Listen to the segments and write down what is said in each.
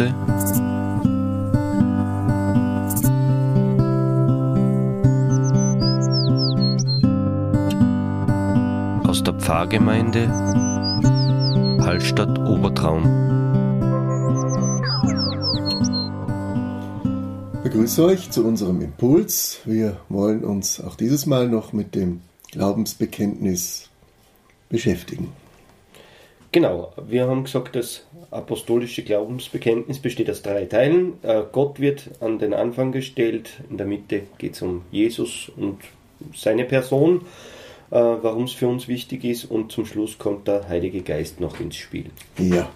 Impulse aus der Pfarrgemeinde Hallstatt Obertraum. Ich begrüße euch zu unserem Impuls. Wir wollen uns auch dieses Mal noch mit dem Glaubensbekenntnis beschäftigen. Genau, wir haben gesagt, das apostolische Glaubensbekenntnis besteht aus drei Teilen. Äh, Gott wird an den Anfang gestellt, in der Mitte geht es um Jesus und seine Person, äh, warum es für uns wichtig ist und zum Schluss kommt der Heilige Geist noch ins Spiel. Ja,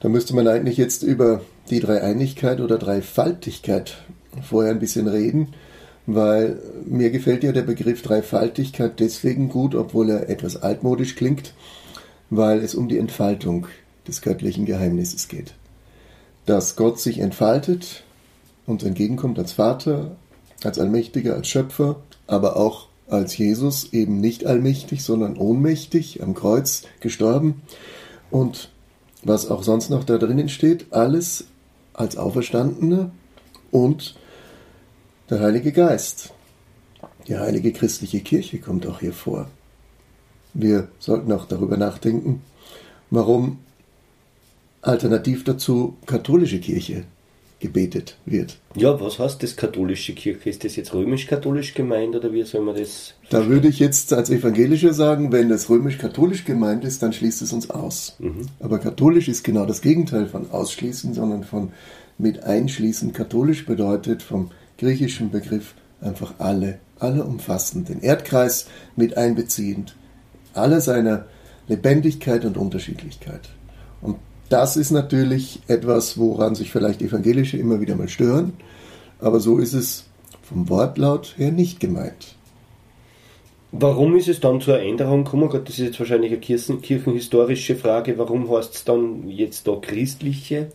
da müsste man eigentlich jetzt über die Dreieinigkeit oder Dreifaltigkeit vorher ein bisschen reden, weil mir gefällt ja der Begriff Dreifaltigkeit deswegen gut, obwohl er etwas altmodisch klingt weil es um die Entfaltung des göttlichen Geheimnisses geht. Dass Gott sich entfaltet, uns entgegenkommt als Vater, als Allmächtiger, als Schöpfer, aber auch als Jesus, eben nicht allmächtig, sondern ohnmächtig, am Kreuz gestorben. Und was auch sonst noch da drinnen steht, alles als Auferstandener und der Heilige Geist. Die heilige christliche Kirche kommt auch hier vor. Wir sollten auch darüber nachdenken, warum alternativ dazu katholische Kirche gebetet wird. Ja, was heißt das katholische Kirche? Ist das jetzt römisch-katholisch gemeint oder wie soll man das? Da würde ich jetzt als Evangelischer sagen, wenn das römisch-katholisch gemeint ist, dann schließt es uns aus. Mhm. Aber katholisch ist genau das Gegenteil von ausschließen, sondern von mit einschließen. Katholisch bedeutet vom griechischen Begriff einfach alle, alle umfassend, den Erdkreis mit einbeziehend aller seiner Lebendigkeit und Unterschiedlichkeit. Und das ist natürlich etwas, woran sich vielleicht Evangelische immer wieder mal stören, aber so ist es vom Wortlaut her nicht gemeint. Warum ist es dann zur Änderung gekommen? Gott, das ist jetzt wahrscheinlich eine Kirchen, kirchenhistorische Frage. Warum heißt es dann jetzt da christliche?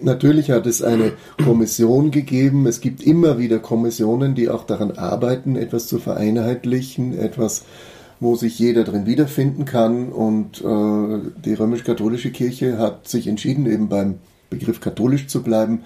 Natürlich hat es eine Kommission gegeben. Es gibt immer wieder Kommissionen, die auch daran arbeiten, etwas zu vereinheitlichen, etwas wo sich jeder drin wiederfinden kann. Und äh, die römisch-katholische Kirche hat sich entschieden, eben beim Begriff katholisch zu bleiben,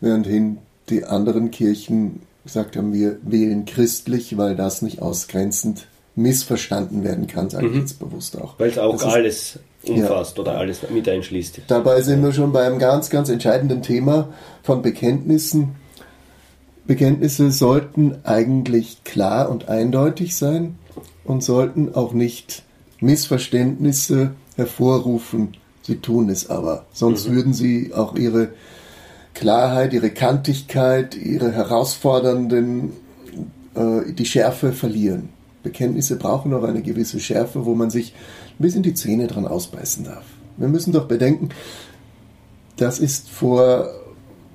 währendhin die anderen Kirchen gesagt haben, wir wählen christlich, weil das nicht ausgrenzend missverstanden werden kann, sage ich mhm. jetzt bewusst auch. Weil es auch das alles ist, umfasst ja. oder alles mit einschließt. Dabei sind wir schon bei einem ganz, ganz entscheidenden Thema von Bekenntnissen. Bekenntnisse sollten eigentlich klar und eindeutig sein und sollten auch nicht Missverständnisse hervorrufen. Sie tun es aber. Sonst mhm. würden sie auch ihre Klarheit, ihre Kantigkeit, ihre herausfordernden, äh, die Schärfe verlieren. Bekenntnisse brauchen auch eine gewisse Schärfe, wo man sich ein bisschen die Zähne dran ausbeißen darf. Wir müssen doch bedenken, das ist vor,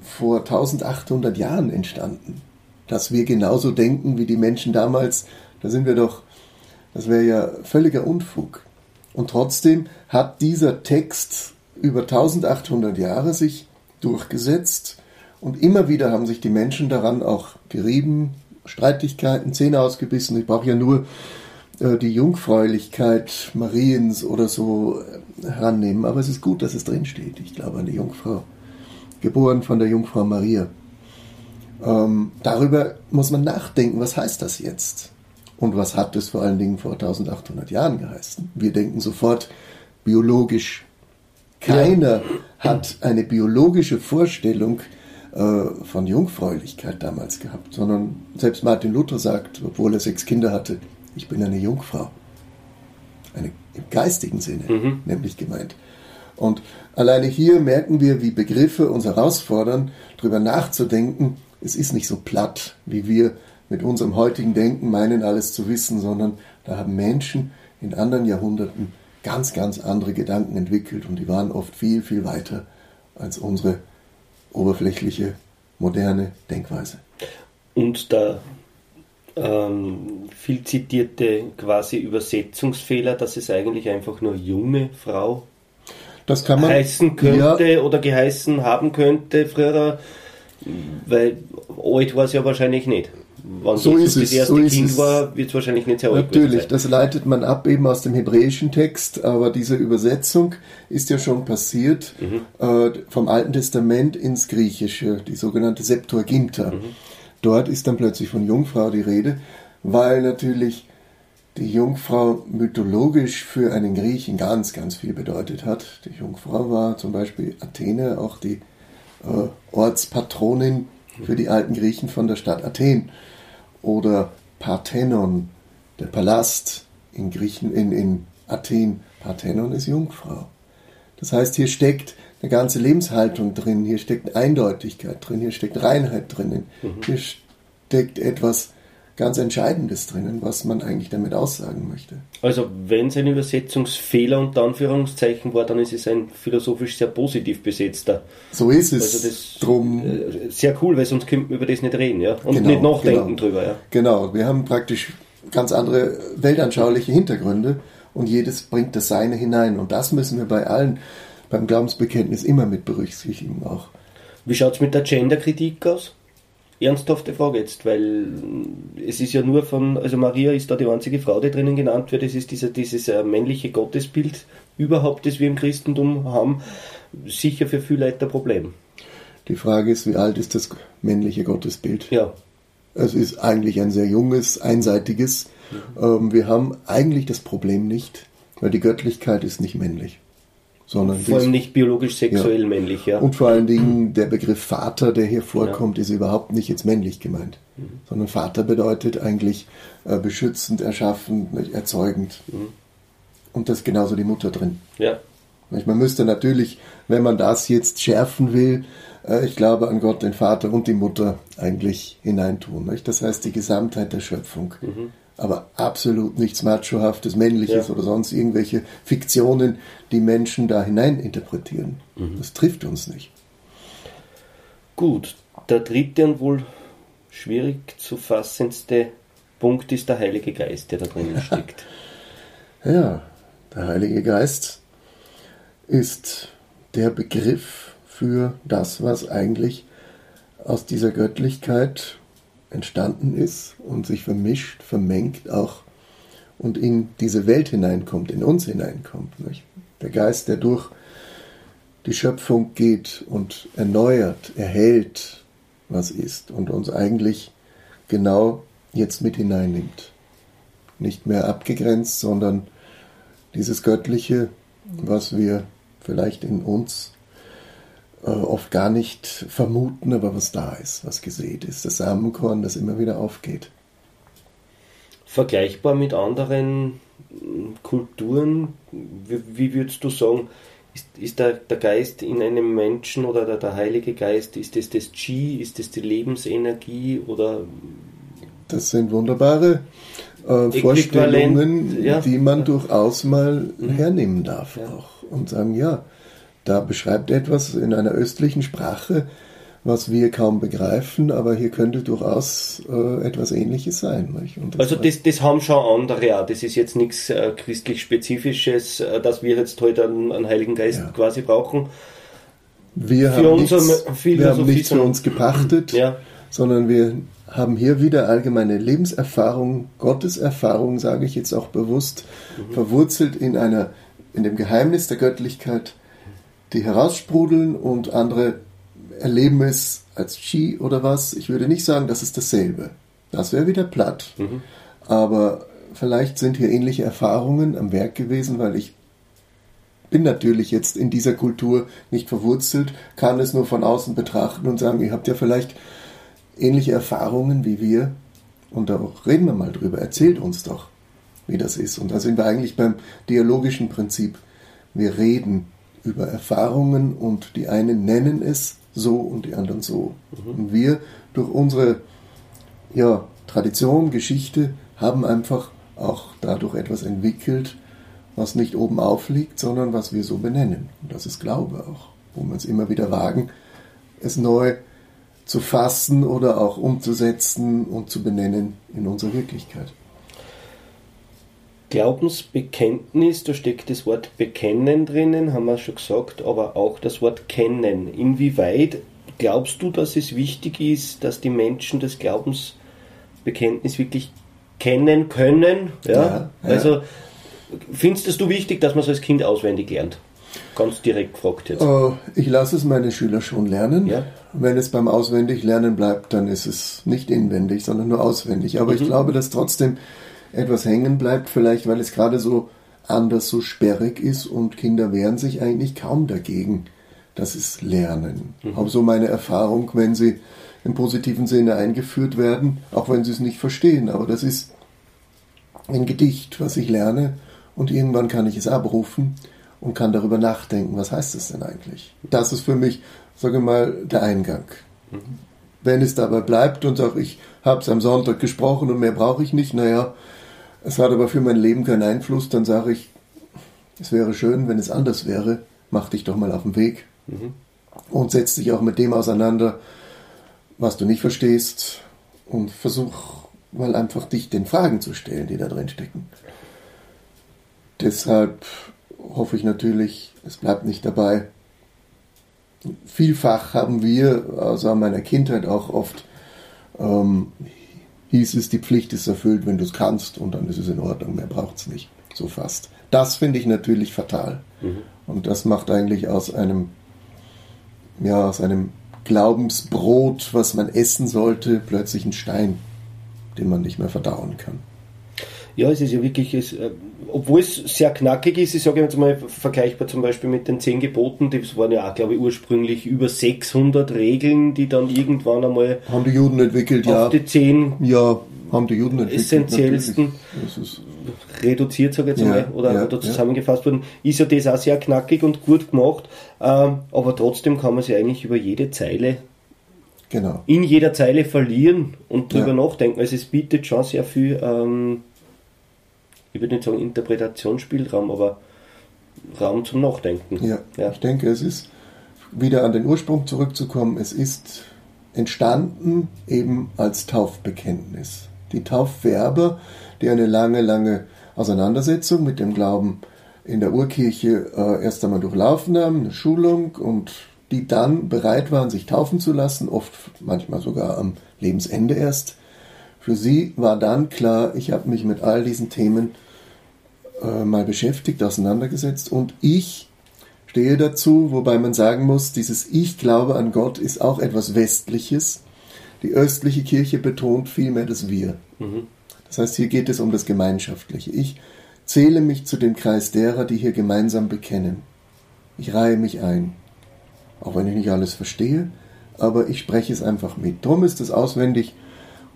vor 1800 Jahren entstanden. Dass wir genauso denken wie die Menschen damals, da sind wir doch das wäre ja völliger Unfug. Und trotzdem hat dieser Text über 1800 Jahre sich durchgesetzt und immer wieder haben sich die Menschen daran auch gerieben, Streitigkeiten, Zähne ausgebissen. Ich brauche ja nur äh, die Jungfräulichkeit Mariens oder so äh, herannehmen. Aber es ist gut, dass es drinsteht. Ich glaube an die Jungfrau, geboren von der Jungfrau Maria. Ähm, darüber muss man nachdenken, was heißt das jetzt? Und was hat es vor allen Dingen vor 1800 Jahren geheißen? Wir denken sofort biologisch. Keiner ja. hat eine biologische Vorstellung äh, von Jungfräulichkeit damals gehabt, sondern selbst Martin Luther sagt, obwohl er sechs Kinder hatte, ich bin eine Jungfrau. Eine, Im geistigen Sinne, mhm. nämlich gemeint. Und alleine hier merken wir, wie Begriffe uns herausfordern, darüber nachzudenken. Es ist nicht so platt, wie wir mit unserem heutigen Denken meinen, alles zu wissen, sondern da haben Menschen in anderen Jahrhunderten ganz, ganz andere Gedanken entwickelt und die waren oft viel, viel weiter als unsere oberflächliche, moderne Denkweise. Und der ähm, viel zitierte quasi Übersetzungsfehler, dass es eigentlich einfach nur junge Frau das kann man, heißen könnte ja, oder geheißen haben könnte früher, weil alt war es ja wahrscheinlich nicht. Wenn So ist es, das so ist Kind es. war, wird es wahrscheinlich nicht sehr Natürlich, das leitet man ab eben aus dem hebräischen Text, aber diese Übersetzung ist ja schon passiert äh, vom Alten Testament ins Griechische, die sogenannte Septuaginta. Dort ist dann plötzlich von Jungfrau die Rede, weil natürlich die Jungfrau mythologisch für einen Griechen ganz, ganz viel bedeutet hat. Die Jungfrau war zum Beispiel Athene, auch die äh, Ortspatronin für die alten Griechen von der Stadt Athen. Oder Parthenon, der Palast in Griechen, in, in Athen. Parthenon ist Jungfrau. Das heißt, hier steckt eine ganze Lebenshaltung drin, hier steckt Eindeutigkeit drin, hier steckt Reinheit drinnen, hier steckt etwas ganz Entscheidendes drinnen, was man eigentlich damit aussagen möchte. Also wenn es ein Übersetzungsfehler unter Anführungszeichen war, dann ist es ein philosophisch sehr positiv besetzter. So ist es. Also das Drum, äh, sehr cool, weil sonst könnten wir über das nicht reden, ja. Und Genau, nicht nachdenken genau. drüber, ja. Genau, wir haben praktisch ganz andere weltanschauliche Hintergründe und jedes bringt das Seine hinein. Und das müssen wir bei allen beim Glaubensbekenntnis immer mit berücksichtigen auch. Wie schaut es mit der Genderkritik aus? Ernsthafte Frage jetzt, weil es ist ja nur von, also Maria ist da die einzige Frau, die drinnen genannt wird, es ist dieser, dieses äh, männliche Gottesbild überhaupt, das wir im Christentum haben, sicher für viele Leute ein Problem. Die Frage ist, wie alt ist das männliche Gottesbild? Ja, Es ist eigentlich ein sehr junges, einseitiges. Ähm, wir haben eigentlich das Problem nicht, weil die Göttlichkeit ist nicht männlich, sondern vor allem nicht biologisch-sexuell Ja. männlich, ja. und vor allen Dingen der Begriff Vater, der hier vorkommt, ist überhaupt nicht jetzt männlich gemeint, sondern Vater bedeutet eigentlich äh, beschützend, erschaffend, erzeugend. Und das ist genauso die Mutter drin. ja. Man müsste natürlich, wenn man das jetzt schärfen will, äh, ich glaube an Gott, den Vater und die Mutter eigentlich hineintun. Das heißt die Gesamtheit der Schöpfung. Aber absolut nichts Machohaftes, Männliches Ja. oder sonst irgendwelche Fiktionen, die Menschen da hinein interpretieren. Das trifft uns nicht. Gut, der dritte und wohl schwierig zu fassendste Punkt ist der Heilige Geist, der da drinnen steckt. Ja, der Heilige Geist ist der Begriff für das, was eigentlich aus dieser Göttlichkeit entstanden ist und sich vermischt, vermengt auch und in diese Welt hineinkommt, in uns hineinkommt. Nicht? Der Geist, der durch die Schöpfung geht und erneuert, erhält, was ist und uns eigentlich genau jetzt mit hineinnimmt. Nicht mehr abgegrenzt, sondern dieses Göttliche, was wir vielleicht in uns äh, oft gar nicht vermuten, aber was da ist, was gesät ist. Das Samenkorn, das immer wieder aufgeht. Vergleichbar mit anderen mm, Kulturen, wie, wie würdest du sagen, ist, ist der, der Geist in einem Menschen oder der, der Heilige Geist, ist das das Chi, ist das die Lebensenergie oder Das sind wunderbare äh, Vorstellungen, ja. die man durchaus mal hernehmen darf Ja. auch. Und sagen, ja, da beschreibt etwas in einer östlichen Sprache, was wir kaum begreifen, aber hier könnte durchaus äh, etwas Ähnliches sein. Und Also das, das haben schon andere auch. Das ist jetzt nichts äh, christlich Spezifisches, äh, dass wir jetzt heute einen, einen Heiligen Geist Ja. quasi brauchen. wir für haben, nichts, wir haben nichts für uns gepachtet, Ja. sondern wir haben hier wieder allgemeine Lebenserfahrung, Gotteserfahrung, sage ich jetzt auch bewusst, verwurzelt in einer, in dem Geheimnis der Göttlichkeit, die heraussprudeln und andere erleben es als Chi oder was. Ich würde nicht sagen, das ist dasselbe. Das wäre wieder platt. Aber vielleicht sind hier ähnliche Erfahrungen am Werk gewesen, weil ich bin natürlich jetzt in dieser Kultur nicht verwurzelt, kann es nur von außen betrachten und sagen, ihr habt ja vielleicht ähnliche Erfahrungen wie wir. Und da reden wir mal drüber. Erzählt uns doch, wie das ist. Und da sind wir eigentlich beim dialogischen Prinzip. Wir reden über Erfahrungen und die einen nennen es so und die anderen so. Und wir durch unsere ja, Tradition, Geschichte haben einfach auch dadurch etwas entwickelt, was nicht oben aufliegt, sondern was wir so benennen. Und das ist Glaube auch, wo wir es immer wieder wagen, es neu zu fassen oder auch umzusetzen und zu benennen in unserer Wirklichkeit. Glaubensbekenntnis, da steckt das Wort bekennen drinnen, haben wir schon gesagt, aber auch das Wort kennen. Inwieweit glaubst du, dass es wichtig ist, dass die Menschen das Bekenntnis wirklich kennen können. Ja? Ja, ja. Also findest du wichtig, dass man es als Kind auswendig lernt? Ganz direkt gefragt jetzt. Äh, Ich lasse es meine Schüler schon lernen. Ja. Wenn es beim Auswendiglernen bleibt, dann ist es nicht inwendig, sondern nur auswendig. Aber ich glaube, dass trotzdem etwas hängen bleibt, vielleicht weil es gerade so anders so sperrig ist und Kinder wehren sich eigentlich kaum dagegen. Das ist Lernen. Auch so meine Erfahrung, wenn sie im positiven Sinne eingeführt werden, auch wenn sie es nicht verstehen. Aber das ist ein Gedicht, was ich lerne und irgendwann kann ich es abrufen und kann darüber nachdenken, was heißt das denn eigentlich? Das ist für mich, sage mal, der Eingang. Wenn es dabei bleibt und sage, ich habe es am Sonntag gesprochen und mehr brauche ich nicht, naja, es hat aber für mein Leben keinen Einfluss, dann sage ich, es wäre schön, wenn es anders wäre, mach dich doch mal auf den Weg. Und setz dich auch mit dem auseinander, was du nicht verstehst. Und versuch mal einfach dich den Fragen zu stellen, die da drin stecken. Deshalb hoffe ich natürlich, es bleibt nicht dabei. Vielfach haben wir, also an meiner Kindheit auch oft, ähm, hieß es, die Pflicht ist erfüllt, wenn du es kannst und dann ist es in Ordnung, mehr braucht es nicht. So fast. Das finde ich natürlich fatal. Und das macht eigentlich aus einem, ja, aus einem Glaubensbrot, was man essen sollte, plötzlich einen Stein, den man nicht mehr verdauen kann. Ja, es ist ja wirklich, es, äh, obwohl es sehr knackig ist, ich sage jetzt mal vergleichbar zum Beispiel mit den zehn Geboten, das waren ja auch, glaube ich, ursprünglich über 600 Regeln, die dann irgendwann einmal Haben die Juden entwickelt, ja. auf die zehn Ja, haben die Juden entwickelt. essentiellsten reduziert, sage ich jetzt Ja, mal, oder, ja, oder zusammengefasst wurden, ist ja das auch sehr knackig und gut gemacht, ähm, aber trotzdem kann man sich eigentlich über jede Zeile, genau. in jeder Zeile verlieren und drüber Ja. nachdenken. Also es bietet schon sehr viel, ähm, ich würde nicht sagen Interpretationsspielraum, aber Raum zum Nachdenken. Ja, Ja. ich denke, es ist wieder an den Ursprung zurückzukommen. Es ist entstanden eben als Taufbekenntnis. Die Taufwerber, die eine lange, lange Auseinandersetzung mit dem Glauben in der Urkirche äh, erst einmal durchlaufen haben, eine Schulung und die dann bereit waren, sich taufen zu lassen, oft manchmal sogar am Lebensende erst. Für sie war dann klar, ich habe mich mit all diesen Themen äh, mal beschäftigt, auseinandergesetzt und ich stehe dazu, wobei man sagen muss, dieses Ich glaube an Gott ist auch etwas Westliches. Die östliche Kirche betont vielmehr das Wir. Das heißt, hier geht es um das Gemeinschaftliche. Ich zähle mich zu dem Kreis derer, die hier gemeinsam bekennen. Ich reihe mich ein. Auch wenn ich nicht alles verstehe, aber ich spreche es einfach mit. Drum ist es auswendig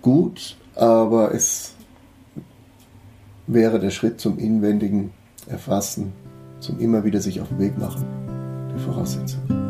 gut, aber es wäre der Schritt zum inwendigen Erfassen, zum immer wieder sich auf den Weg machen, die Voraussetzung.